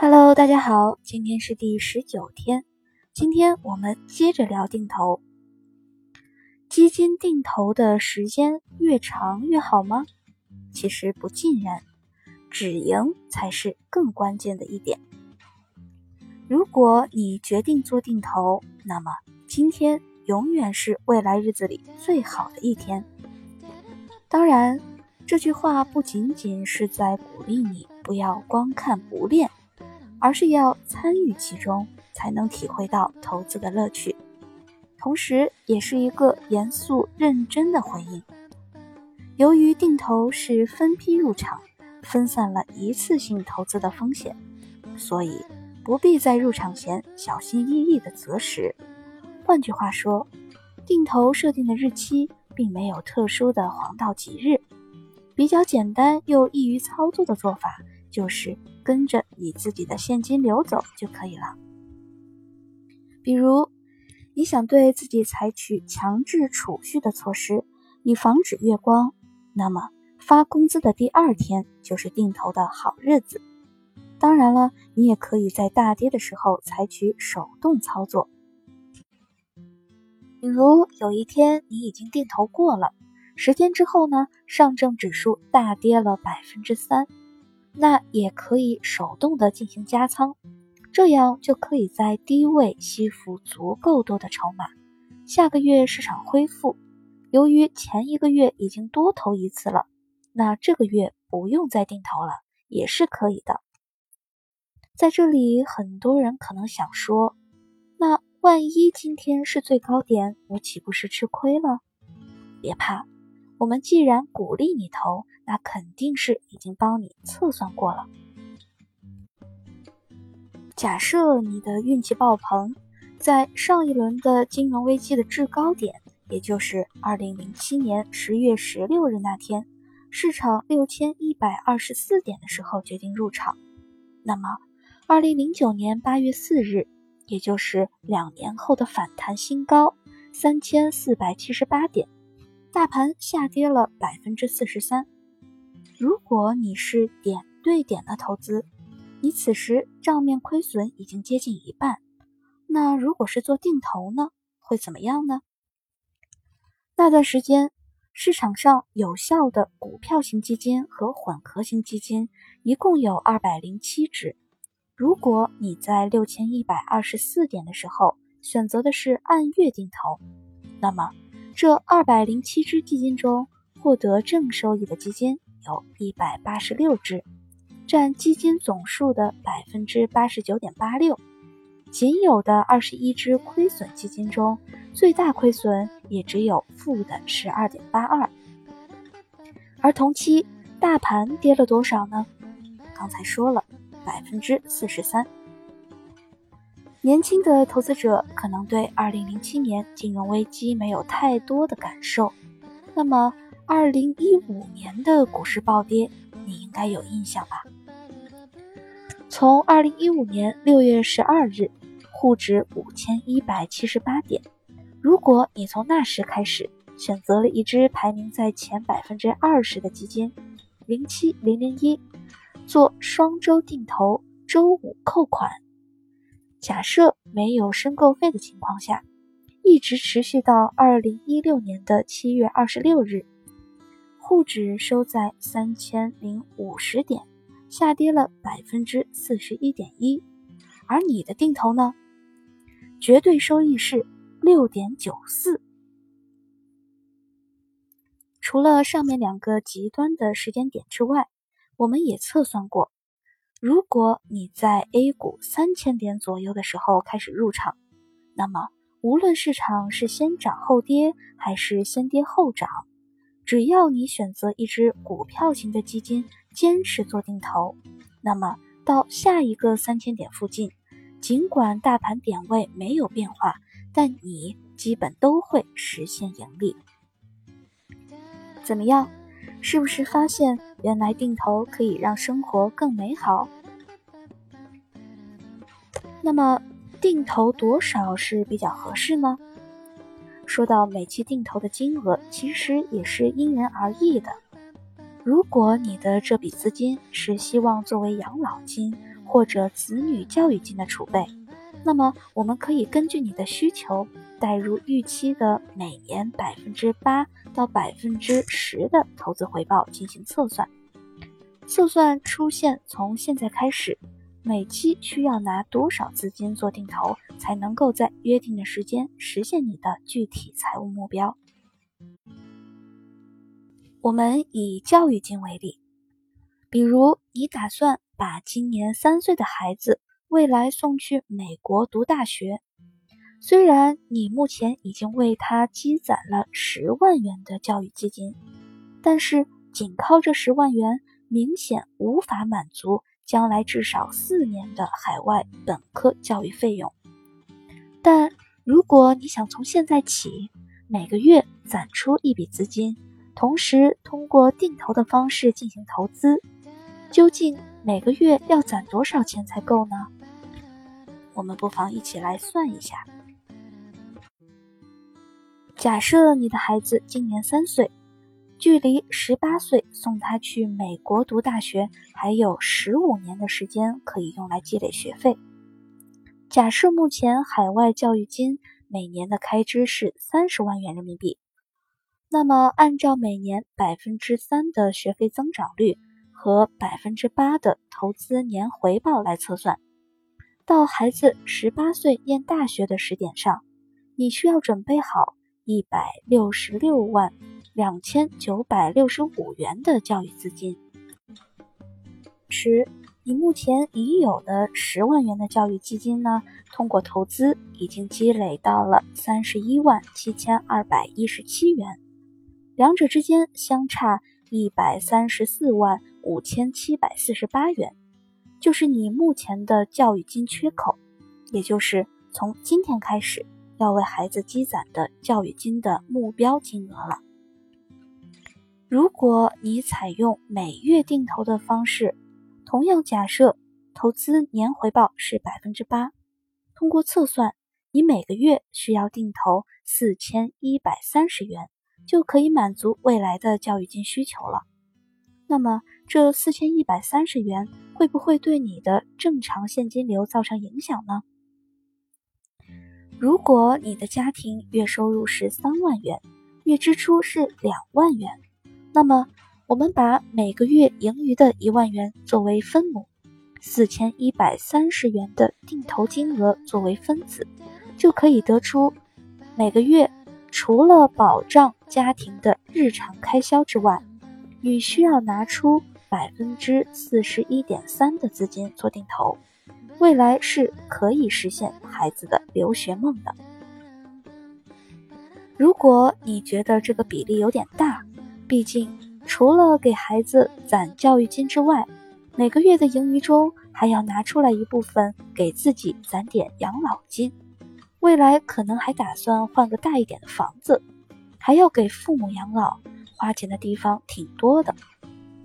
Hello，大家好，今天是第十九天，今天我们接着聊定投。基金定投的时间越长越好吗？其实不尽然，止盈才是更关键的一点。如果你决定做定投，那么今天永远是未来日子里最好的一天。当然。这句话不仅仅是在鼓励你不要光看不练，而是要参与其中，才能体会到投资的乐趣。同时，也是一个严肃认真的回应。由于定投是分批入场，分散了一次性投资的风险，所以不必在入场前小心翼翼的择时。换句话说，定投设定的日期并没有特殊的黄道吉日。比较简单又易于操作的做法，就是跟着你自己的现金流走就可以了。比如，你想对自己采取强制储蓄的措施，以防止月光，那么发工资的第二天就是定投的好日子。当然了，你也可以在大跌的时候采取手动操作，比如有一天你已经定投过了。十天之后呢，上证指数大跌了百分之三，那也可以手动的进行加仓，这样就可以在低位吸附足够多的筹码。下个月市场恢复，由于前一个月已经多投一次了，那这个月不用再定投了，也是可以的。在这里，很多人可能想说，那万一今天是最高点，我岂不是吃亏了？别怕。我们既然鼓励你投，那肯定是已经帮你测算过了。假设你的运气爆棚，在上一轮的金融危机的制高点，也就是二零零七年十月十六日那天，市场六千一百二十四点的时候决定入场，那么二零零九年八月四日，也就是两年后的反弹新高三千四百七十八点。大盘下跌了百分之四十三。如果你是点对点的投资，你此时账面亏损已经接近一半。那如果是做定投呢，会怎么样呢？那段时间，市场上有效的股票型基金和混合型基金一共有二百零七只。如果你在六千一百二十四点的时候选择的是按月定投，那么。这二百零七只基金中，获得正收益的基金有一百八十六只，占基金总数的百分之八十九点八六。仅有的二十一只亏损基金中，最大亏损也只有负的十二点八二。而同期大盘跌了多少呢？刚才说了，百分之四十三。年轻的投资者可能对2007年金融危机没有太多的感受，那么2015年的股市暴跌，你应该有印象吧？从2015年6月12日，沪指5178点，如果你从那时开始选择了一只排名在前百分之二十的基金07001，做双周定投，周五扣款。假设没有申购费的情况下，一直持续到二零一六年的七月二十六日，沪指收在三千零五十点，下跌了百分之四十一点一。而你的定投呢？绝对收益是六点九四。除了上面两个极端的时间点之外，我们也测算过。如果你在 A 股三千点左右的时候开始入场，那么无论市场是先涨后跌还是先跌后涨，只要你选择一只股票型的基金，坚持做定投，那么到下一个三千点附近，尽管大盘点位没有变化，但你基本都会实现盈利。怎么样？是不是发现原来定投可以让生活更美好？那么定投多少是比较合适呢？说到每期定投的金额，其实也是因人而异的。如果你的这笔资金是希望作为养老金，或者子女教育金的储备，那么我们可以根据你的需求，带入预期的每年百分之八到百分之十的投资回报进行测算。测算出现从现在开始，每期需要拿多少资金做定投，才能够在约定的时间实现你的具体财务目标。我们以教育金为例，比如你打算把今年三岁的孩子未来送去美国读大学，虽然你目前已经为他积攒了十万元的教育基金，但是仅靠这十万元明显无法满足将来至少四年的海外本科教育费用。但如果你想从现在起每个月攒出一笔资金，同时，通过定投的方式进行投资，究竟每个月要攒多少钱才够呢？我们不妨一起来算一下。假设你的孩子今年三岁，距离十八岁送他去美国读大学还有十五年的时间可以用来积累学费。假设目前海外教育金每年的开支是三十万元人民币。那么，按照每年百分之三的学费增长率和百分之八的投资年回报来测算，到孩子十八岁念大学的时点上，你需要准备好一百六十六万两千九百六十五元的教育资金。十，你目前已有的十万元的教育基金呢，通过投资已经积累到了三十一万七千二百一十七元。两者之间相差一百三十四万五千七百四十八元，就是你目前的教育金缺口，也就是从今天开始要为孩子积攒的教育金的目标金额了。如果你采用每月定投的方式，同样假设投资年回报是百分之八，通过测算，你每个月需要定投四千一百三十元。就可以满足未来的教育金需求了。那么，这四千一百三十元会不会对你的正常现金流造成影响呢？如果你的家庭月收入是三万元，月支出是两万元，那么我们把每个月盈余的一万元作为分母，四千一百三十元的定投金额作为分子，就可以得出每个月。除了保障家庭的日常开销之外，你需要拿出百分之四十一点三的资金做定投，未来是可以实现孩子的留学梦的。如果你觉得这个比例有点大，毕竟除了给孩子攒教育金之外，每个月的盈余中还要拿出来一部分给自己攒点养老金。未来可能还打算换个大一点的房子，还要给父母养老，花钱的地方挺多的。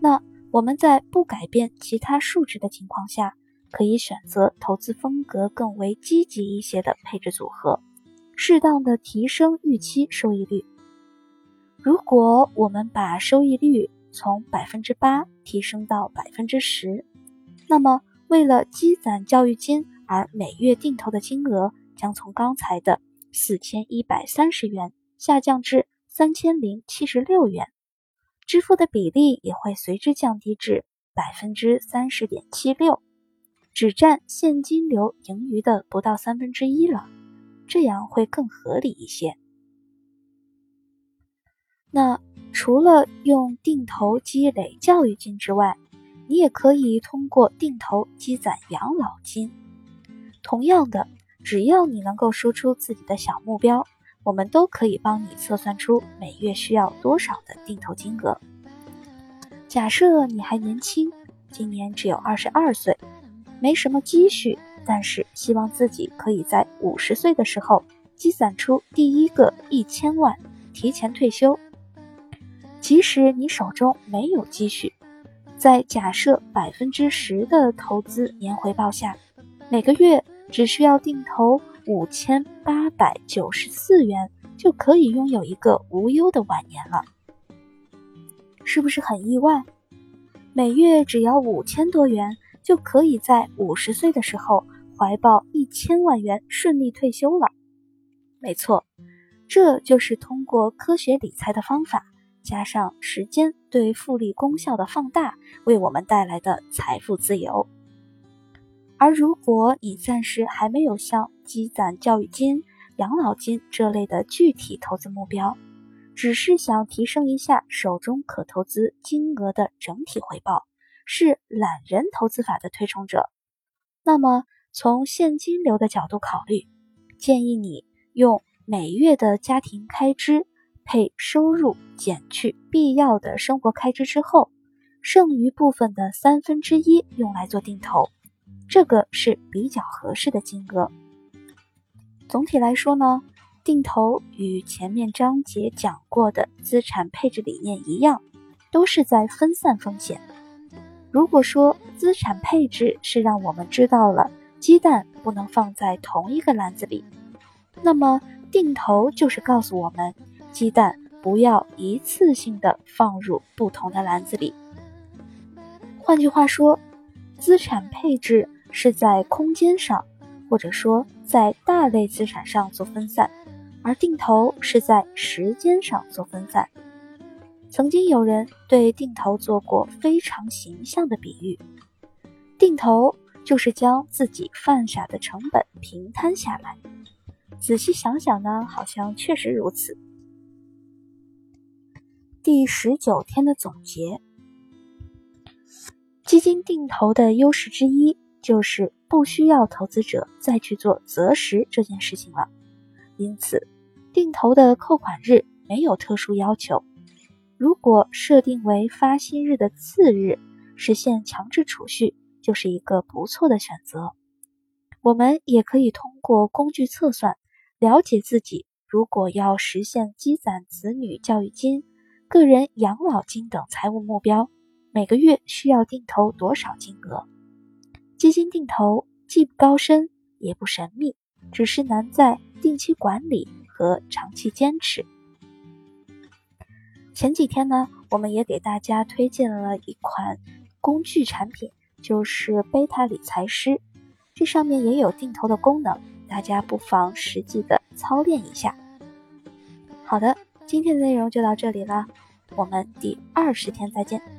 那我们在不改变其他数值的情况下，可以选择投资风格更为积极一些的配置组合，适当的提升预期收益率。如果我们把收益率从百分之八提升到百分之十，那么为了积攒教育金而每月定投的金额。将从刚才的四千一百三十元下降至三千零七十六元，支付的比例也会随之降低至百分之三十点七六，只占现金流盈余的不到三分之一了，这样会更合理一些。那除了用定投积累教育金之外，你也可以通过定投积攒养老金，同样的。只要你能够说出自己的小目标，我们都可以帮你测算出每月需要多少的定投金额。假设你还年轻，今年只有二十二岁，没什么积蓄，但是希望自己可以在五十岁的时候积攒出第一个一千万，提前退休。即使你手中没有积蓄，在假设百分之十的投资年回报下，每个月。只需要定投五千八百九十四元，就可以拥有一个无忧的晚年了，是不是很意外？每月只要五千多元，就可以在五十岁的时候怀抱一千万元顺利退休了。没错，这就是通过科学理财的方法，加上时间对复利功效的放大，为我们带来的财富自由。而如果你暂时还没有像积攒教育金、养老金这类的具体投资目标，只是想提升一下手中可投资金额的整体回报，是懒人投资法的推崇者，那么从现金流的角度考虑，建议你用每月的家庭开支配收入减去必要的生活开支之后，剩余部分的三分之一用来做定投。这个是比较合适的金额。总体来说呢，定投与前面章节讲过的资产配置理念一样，都是在分散风险。如果说资产配置是让我们知道了鸡蛋不能放在同一个篮子里，那么定投就是告诉我们鸡蛋不要一次性的放入不同的篮子里。换句话说，资产配置。是在空间上，或者说在大类资产上做分散，而定投是在时间上做分散。曾经有人对定投做过非常形象的比喻：定投就是将自己犯傻的成本平摊下来。仔细想想呢，好像确实如此。第十九天的总结：基金定投的优势之一。就是不需要投资者再去做择时这件事情了，因此定投的扣款日没有特殊要求。如果设定为发薪日的次日，实现强制储蓄就是一个不错的选择。我们也可以通过工具测算，了解自己如果要实现积攒子女教育金、个人养老金等财务目标，每个月需要定投多少金额。基金定投既不高深也不神秘，只是难在定期管理和长期坚持。前几天呢，我们也给大家推荐了一款工具产品，就是贝塔理财师，这上面也有定投的功能，大家不妨实际的操练一下。好的，今天的内容就到这里了，我们第二十天再见。